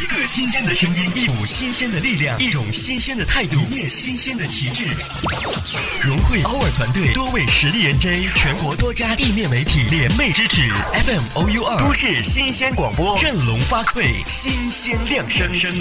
一个新鲜的声音，一股新鲜的力量，一种新鲜的态度，一面新鲜的旗帜。融汇 our 团队多位实力 NJ，全国多家地面媒体联袂支持，FM OU 二都市新鲜广播，振聋发聩，新鲜亮声声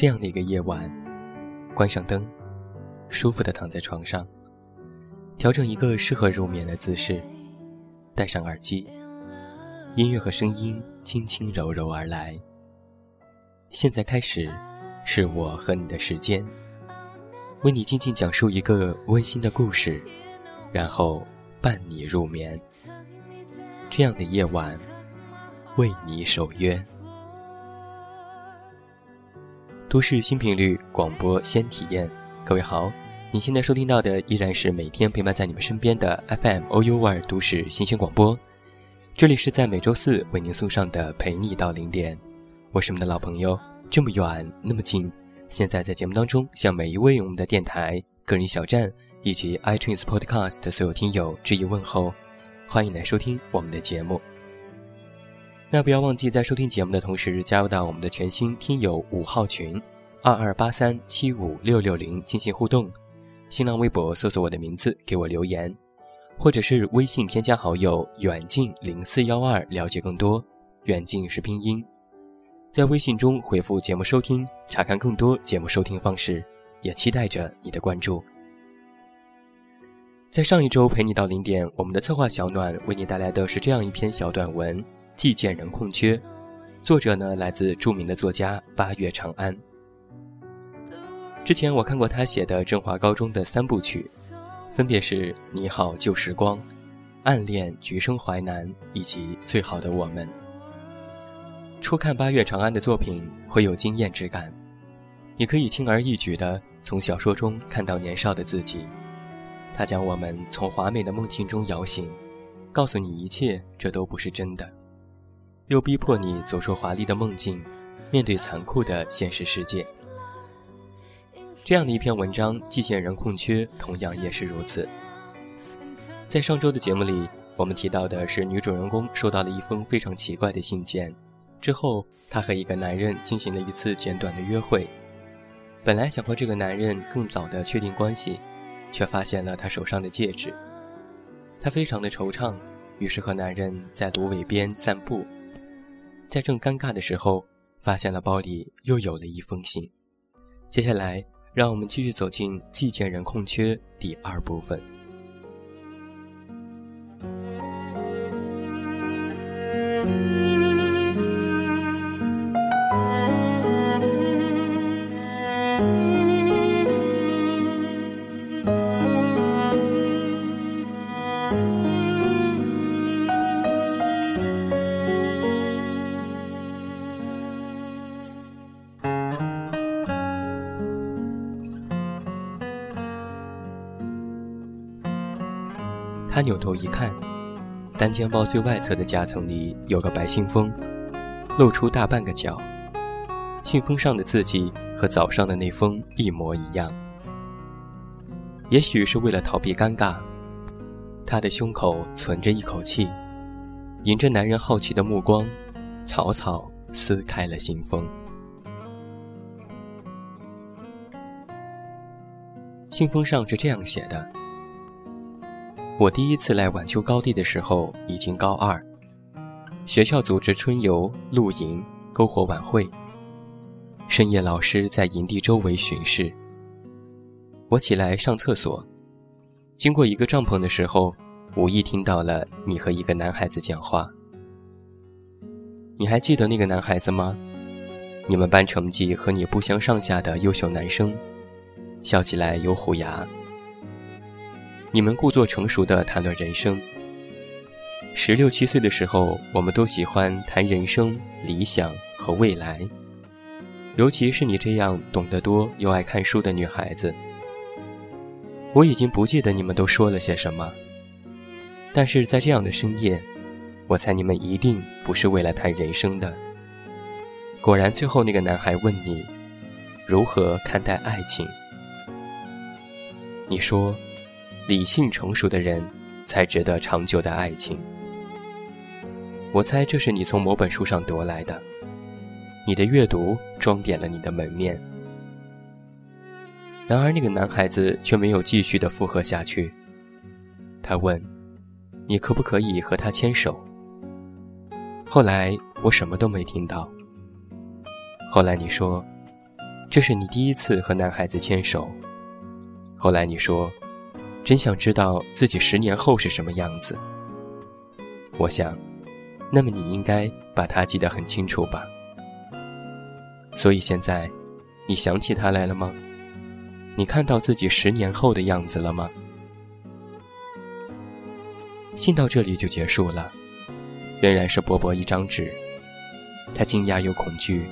这样的一个夜晚，关上灯，舒服的躺在床上，调整一个适合入眠的姿势，戴上耳机，音乐和声音轻轻柔柔而来。现在开始，是我和你的时间，为你静静讲述一个温馨的故事，然后伴你入眠。这样的夜晚，为你守约。都市新频率广播先体验，各位好，你现在收听到的依然是每天陪伴在你们身边的 FM OU 二都市新鲜广播，这里是在每周四为您送上的陪你到零点，我是你们的老朋友，这么远那么近，现在在节目当中向每一位我们的电台、个人小站以及 iTunes Podcast 的所有听友致以问候，欢迎来收听我们的节目。那不要忘记在收听节目的同时，加入到我们的全新听友五号群，二二八三七五六六零进行互动。新浪微博搜索我的名字给我留言，或者是微信添加好友远近零四幺二了解更多。远近是拼音，在微信中回复节目收听，查看更多节目收听方式，也期待着你的关注。在上一周陪你到零点，我们的策划小暖为你带来的是这样一篇小短文。寄件人空缺，作者呢来自著名的作家八月长安。之前我看过他写的振华高中的三部曲，分别是《你好旧时光》《暗恋橘生淮南》以及《最好的我们》。初看八月长安的作品会有惊艳之感，你可以轻而易举地从小说中看到年少的自己。他将我们从华美的梦境中摇醒，告诉你一切这都不是真的。又逼迫你走出华丽的梦境，面对残酷的现实世界。这样的一篇文章，寄件人空缺，同样也是如此。在上周的节目里，我们提到的是女主人公收到了一封非常奇怪的信件，之后她和一个男人进行了一次简短的约会。本来想和这个男人更早的确定关系，却发现了他手上的戒指。她非常的惆怅，于是和男人在芦苇边散步。在正尴尬的时候，发现了包里又有了一封信。接下来，让我们继续走进寄件人空缺第二部分。他扭头一看，单肩包最外侧的夹层里有个白信封，露出大半个角。信封上的字迹和早上的那封一模一样。也许是为了逃避尴尬，他的胸口存着一口气，迎着男人好奇的目光，草草撕开了信封。信封上是这样写的。我第一次来晚秋高地的时候已经高二，学校组织春游、露营、篝火晚会。深夜，老师在营地周围巡视。我起来上厕所，经过一个帐篷的时候，无意听到了你和一个男孩子讲话。你还记得那个男孩子吗？你们班成绩和你不相上下的优秀男生，笑起来有虎牙，你们故作成熟的谈论人生。十六七岁的时候，我们都喜欢谈人生、理想和未来，尤其是你这样懂得多又爱看书的女孩子。我已经不记得你们都说了些什么，但是在这样的深夜，我猜你们一定不是为了谈人生的。果然，最后那个男孩问你，如何看待爱情？你说，理性成熟的人才值得长久的爱情。我猜这是你从某本书上得来的，你的阅读装点了你的门面。然而，那个男孩子却没有继续的附和下去。他问：“你可不可以和他牵手？”后来我什么都没听到。后来你说，这是你第一次和男孩子牵手。后来你说，真想知道自己十年后是什么样子。我想，那么你应该把他记得很清楚吧。所以现在，你想起他来了吗？你看到自己十年后的样子了吗？信到这里就结束了，仍然是薄薄一张纸。他惊讶又恐惧。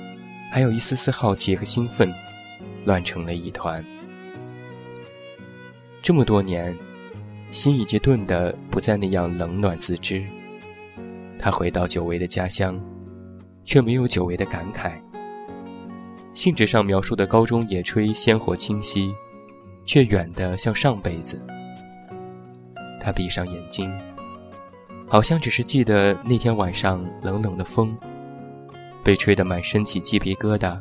还有一丝丝好奇和兴奋，乱成了一团。这么多年，心已经钝得不再那样冷暖自知。他回到久违的家乡，却没有久违的感慨。信纸上描述的高中野炊鲜活清晰，却远得像上辈子。他闭上眼睛，好像只是记得那天晚上冷冷的风。被吹得满身起鸡皮疙瘩，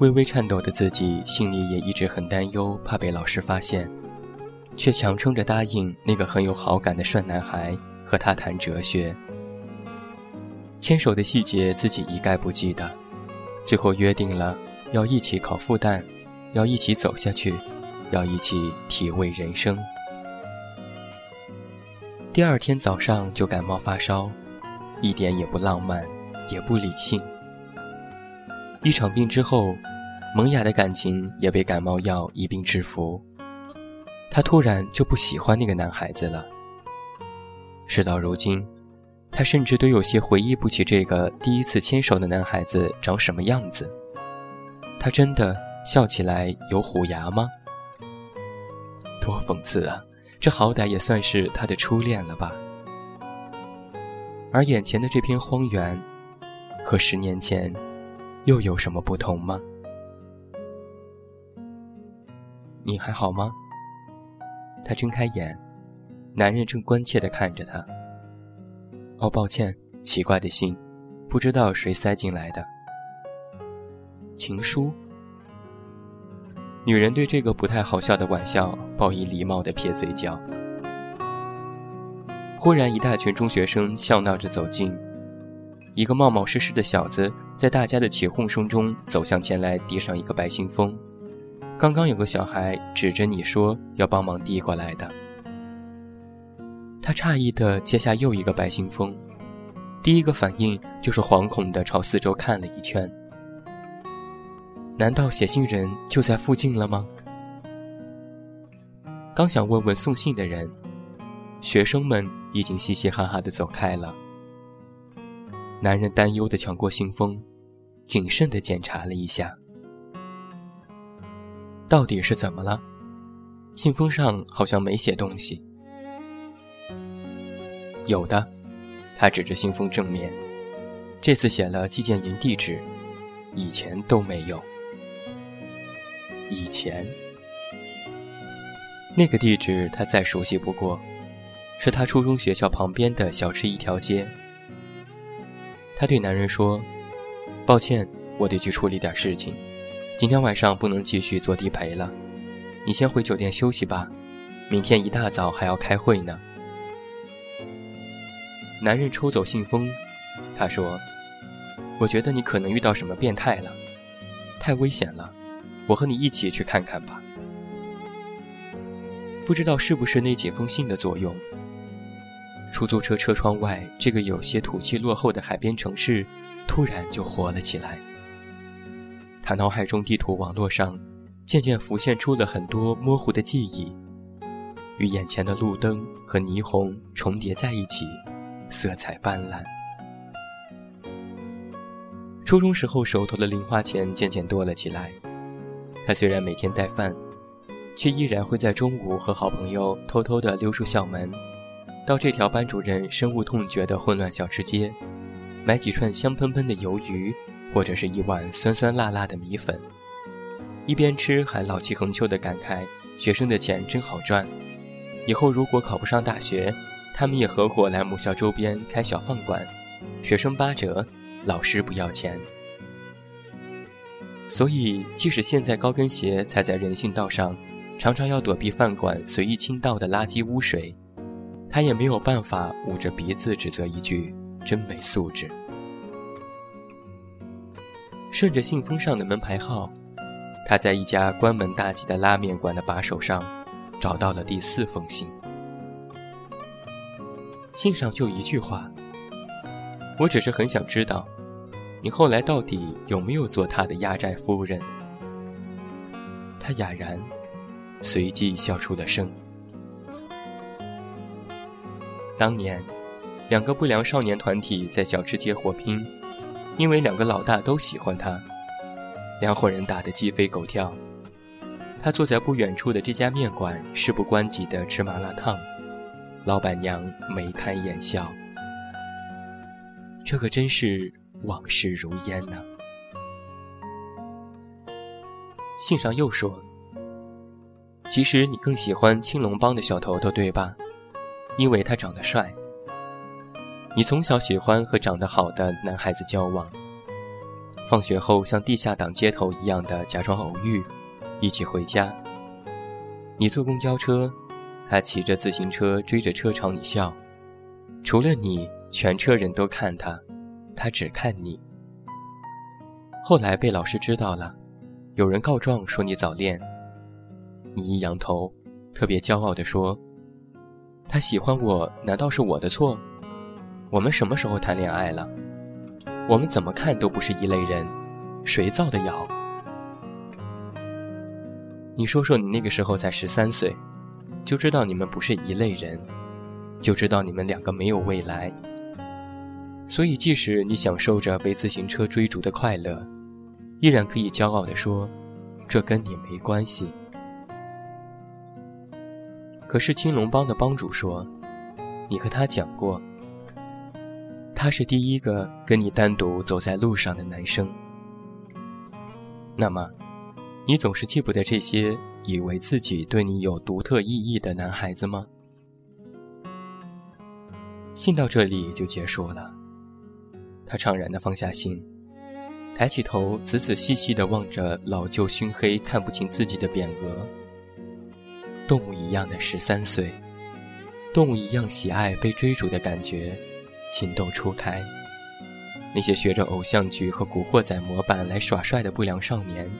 微微颤抖的自己心里也一直很担忧，怕被老师发现，却强撑着答应那个很有好感的帅男孩和他谈哲学。牵手的细节自己一概不记得，最后约定了要一起考复旦，要一起走下去，要一起体味人生。第二天早上就感冒发烧，一点也不浪漫，也不理性。一场病之后，萌芽的感情也被感冒药一并制服。他突然就不喜欢那个男孩子了。事到如今，他甚至都有些回忆不起这个第一次牵手的男孩子长什么样子。他真的笑起来有虎牙吗？多讽刺啊！这好歹也算是他的初恋了吧？而眼前的这片荒原，和十年前。又有什么不同吗？你还好吗？他睁开眼，男人正关切地看着他。哦，抱歉，奇怪的信，不知道谁塞进来的。情书。女人对这个不太好笑的玩笑报以礼貌的撇嘴角。忽然，一大群中学生笑闹着走近，一个冒冒失失的小子。在大家的起哄声中走向前来，递上一个白信封。刚刚有个小孩指着你说要帮忙递过来的。他诧异地接下又一个白信封，第一个反应就是惶恐地朝四周看了一圈。难道写信人就在附近了吗？刚想问问送信的人，学生们已经嘻嘻哈哈地走开了。男人担忧地抢过信封。谨慎地检查了一下，到底是怎么了？信封上好像没写东西。有的，他指着信封正面，这次写了寄件人地址，以前都没有。以前，那个地址他再熟悉不过，是他初中学校旁边的小吃一条街。他对男人说。抱歉，我得去处理点事情，今天晚上不能继续做地陪了。你先回酒店休息吧，明天一大早还要开会呢。男人抽走信封，他说：“我觉得你可能遇到什么变态了，太危险了，我和你一起去看看吧。”不知道是不是那几封信的作用，出租车车窗外这个有些土气落后的海边城市。突然就活了起来。他脑海中地图网络上渐渐浮现出了很多模糊的记忆，与眼前的路灯和霓虹重叠在一起，色彩斑斓。初中时候手头的零花钱渐渐多了起来，他虽然每天带饭，却依然会在中午和好朋友偷偷地溜出校门，到这条班主任深恶痛绝的混乱小吃街，买几串香喷喷的鱿鱼，或者是一碗酸酸辣辣的米粉，一边吃还老气横秋地感慨：学生的钱真好赚。以后如果考不上大学，他们也合伙来母校周边开小饭馆，学生八折，老师不要钱。所以，即使现在高跟鞋踩在人行道上，常常要躲避饭馆随意倾倒的垃圾污水，他也没有办法捂着鼻子指责一句“真没素质”。顺着信封上的门牌号，他在一家关门大吉的拉面馆的把手上。找到了第四封信，信上就一句话：“我只是很想知道，你后来到底有没有做他的压寨夫人。”他哑然，随即笑出了声。当年，两个不良少年团体在小吃街火拼，因为两个老大都喜欢他，两伙人打得鸡飞狗跳。他坐在不远处的这家面馆，事不关己地吃麻辣烫，老板娘眉开眼笑。这可真是往事如烟呐。信上又说：“其实你更喜欢青龙帮的小头头，对吧？因为他长得帅。你从小喜欢和长得好的男孩子交往，放学后像地下党街头一样的假装偶遇。”一起回家，你坐公交车，他骑着自行车追着车朝你笑。除了你，全车人都看他，他只看你。后来被老师知道了，有人告状说你早恋。你一扬头，特别骄傲地说：“他喜欢我，难道是我的错？我们什么时候谈恋爱了？我们怎么看都不是一类人，谁造的谣？”你说说，你那个时候才十三岁，就知道你们不是一类人，就知道你们两个没有未来。所以，即使你享受着被自行车追逐的快乐，依然可以骄傲地说，这跟你没关系。可是青龙帮的帮主说，你和他讲过，他是第一个跟你单独走在路上的男生。那么。你总是记不得这些以为自己对你有独特意义的男孩子吗？信到这里就结束了。他怅然地放下信，抬起头，仔仔细细地望着老旧熏黑、看不清自己的匾额。动物一样的十三岁，动物一样喜爱被追逐的感觉，情窦初开。那些学着偶像剧和古惑仔模板来耍帅的不良少年。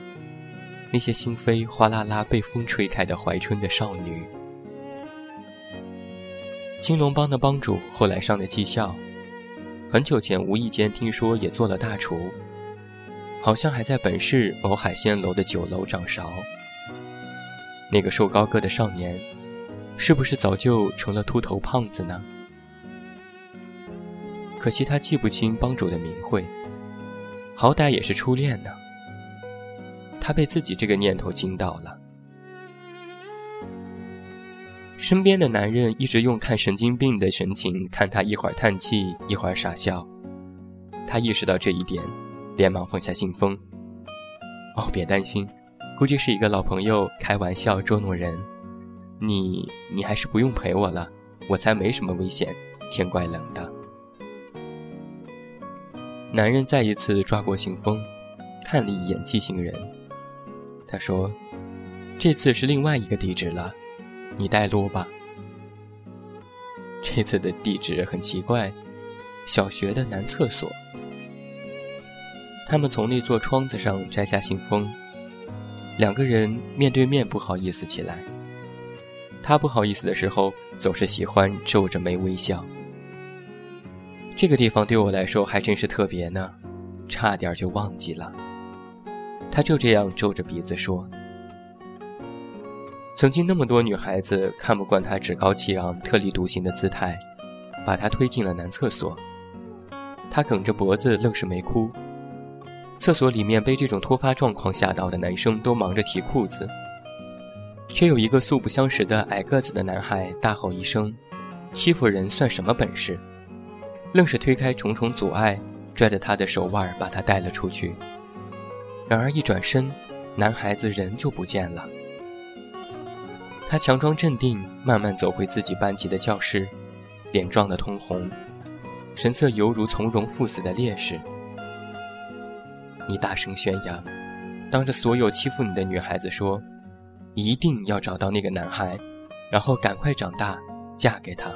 那些心扉哗啦啦被风吹开的怀春的少女，青龙帮的帮主后来上了技校，很久前无意间听说也做了大厨，好像还在本市某海鲜楼的酒楼掌勺。那个瘦高个的少年，是不是早就成了秃头胖子呢？可惜他记不清帮主的名讳，好歹也是初恋呢。他被自己这个念头惊到了。身边的男人一直用看神经病的神情看他，一会儿叹气，一会儿傻笑。他意识到这一点，连忙放下信封。哦，别担心，估计是一个老朋友开玩笑捉弄人。你，你还是不用陪我了，我才没什么危险。天怪冷的。男人再一次抓过信封，看了一眼寄信人。他说：“这次是另外一个地址了，你带路吧。”这次的地址很奇怪，小学的男厕所。他们从那座窗子上摘下信封，两个人面对面不好意思起来。他不好意思的时候，总是喜欢皱着眉微笑。这个地方对我来说还真是特别呢，差点就忘记了。他就这样皱着鼻子说：“曾经那么多女孩子看不惯他趾高气昂、特立独行的姿态，把他推进了男厕所。他梗着脖子，愣是没哭。厕所里面被这种突发状况吓到的男生都忙着提裤子，却有一个素不相识的矮个子的男孩大吼一声：“欺负人算什么本事！”愣是推开重重阻碍，拽着他的手腕把他带了出去。然而一转身，男孩子人就不见了。他强装镇定，慢慢走回自己班级的教室，脸涨得通红，神色犹如从容赴死的烈士。你大声宣扬，当着所有欺负你的女孩子说，一定要找到那个男孩，然后赶快长大，嫁给他。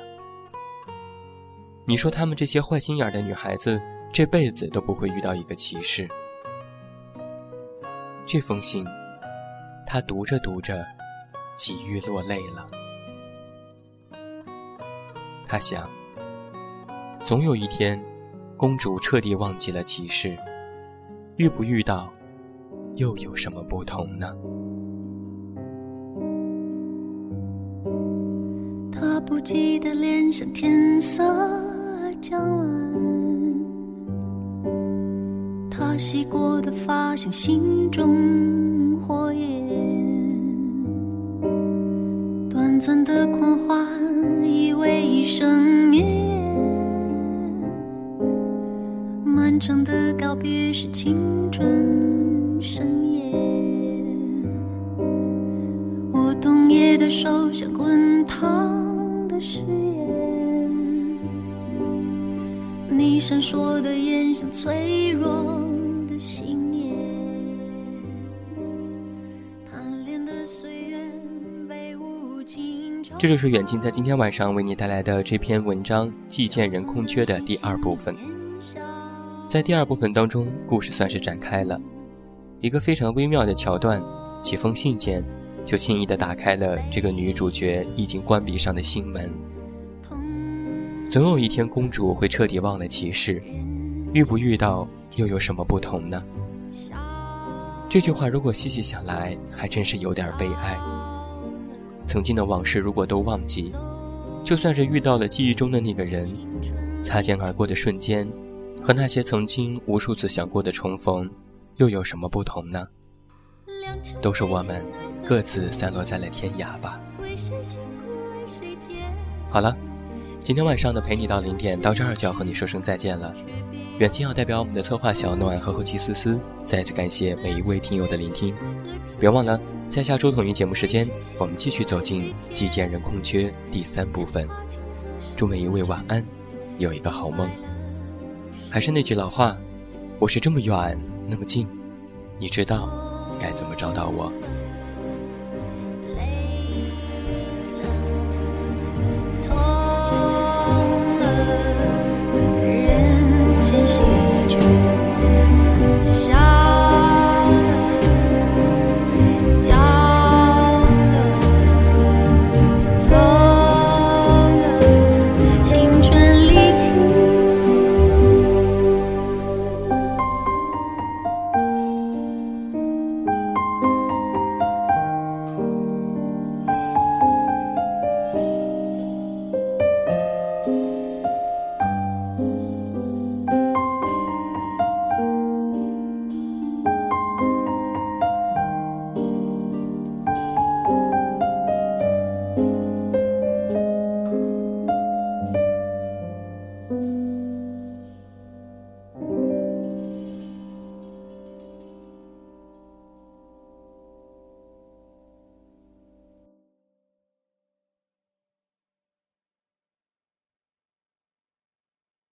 你说他们这些坏心眼的女孩子，这辈子都不会遇到一个骑士。这封信，他读着读着。几欲落泪了。他想，总有一天，公主彻底忘记了骑士，遇不遇到，又有什么不同呢？他不羁的脸上天色将晚，他洗过的发像心中火焰。短暂的狂欢以为一生灭，漫长的告别是青春深夜。我冬夜的手像滚烫的誓言，你闪烁的眼像脆弱。这就是远近在今天晚上为你带来的这篇文章《寄见人空缺》的第二部分。在第二部分当中，故事算是展开了一个非常微妙的桥段，几封信件就轻易地打开了这个女主角已经关闭上的心门。总有一天，公主会彻底忘了骑士，遇不遇到又有什么不同呢？这句话如果细细想来，还真是有点悲哀。曾经的往事如果都忘记，就算是遇到了记忆中的那个人，擦肩而过的瞬间，和那些曾经无数次想过的重逢，又有什么不同呢？都是我们各自散落在了天涯吧。好了，今天晚上的陪你到零点到这儿就要和你说声再见了。远近要代表我们的策划小暖和后期思思，再次感谢每一位听友的聆听。别忘了，在下周同一节目时间，我们继续走进《寄件人空缺》第三部分。祝每一位晚安，有一个好梦。还是那句老话，我是这么远那么近，你知道该怎么找到我。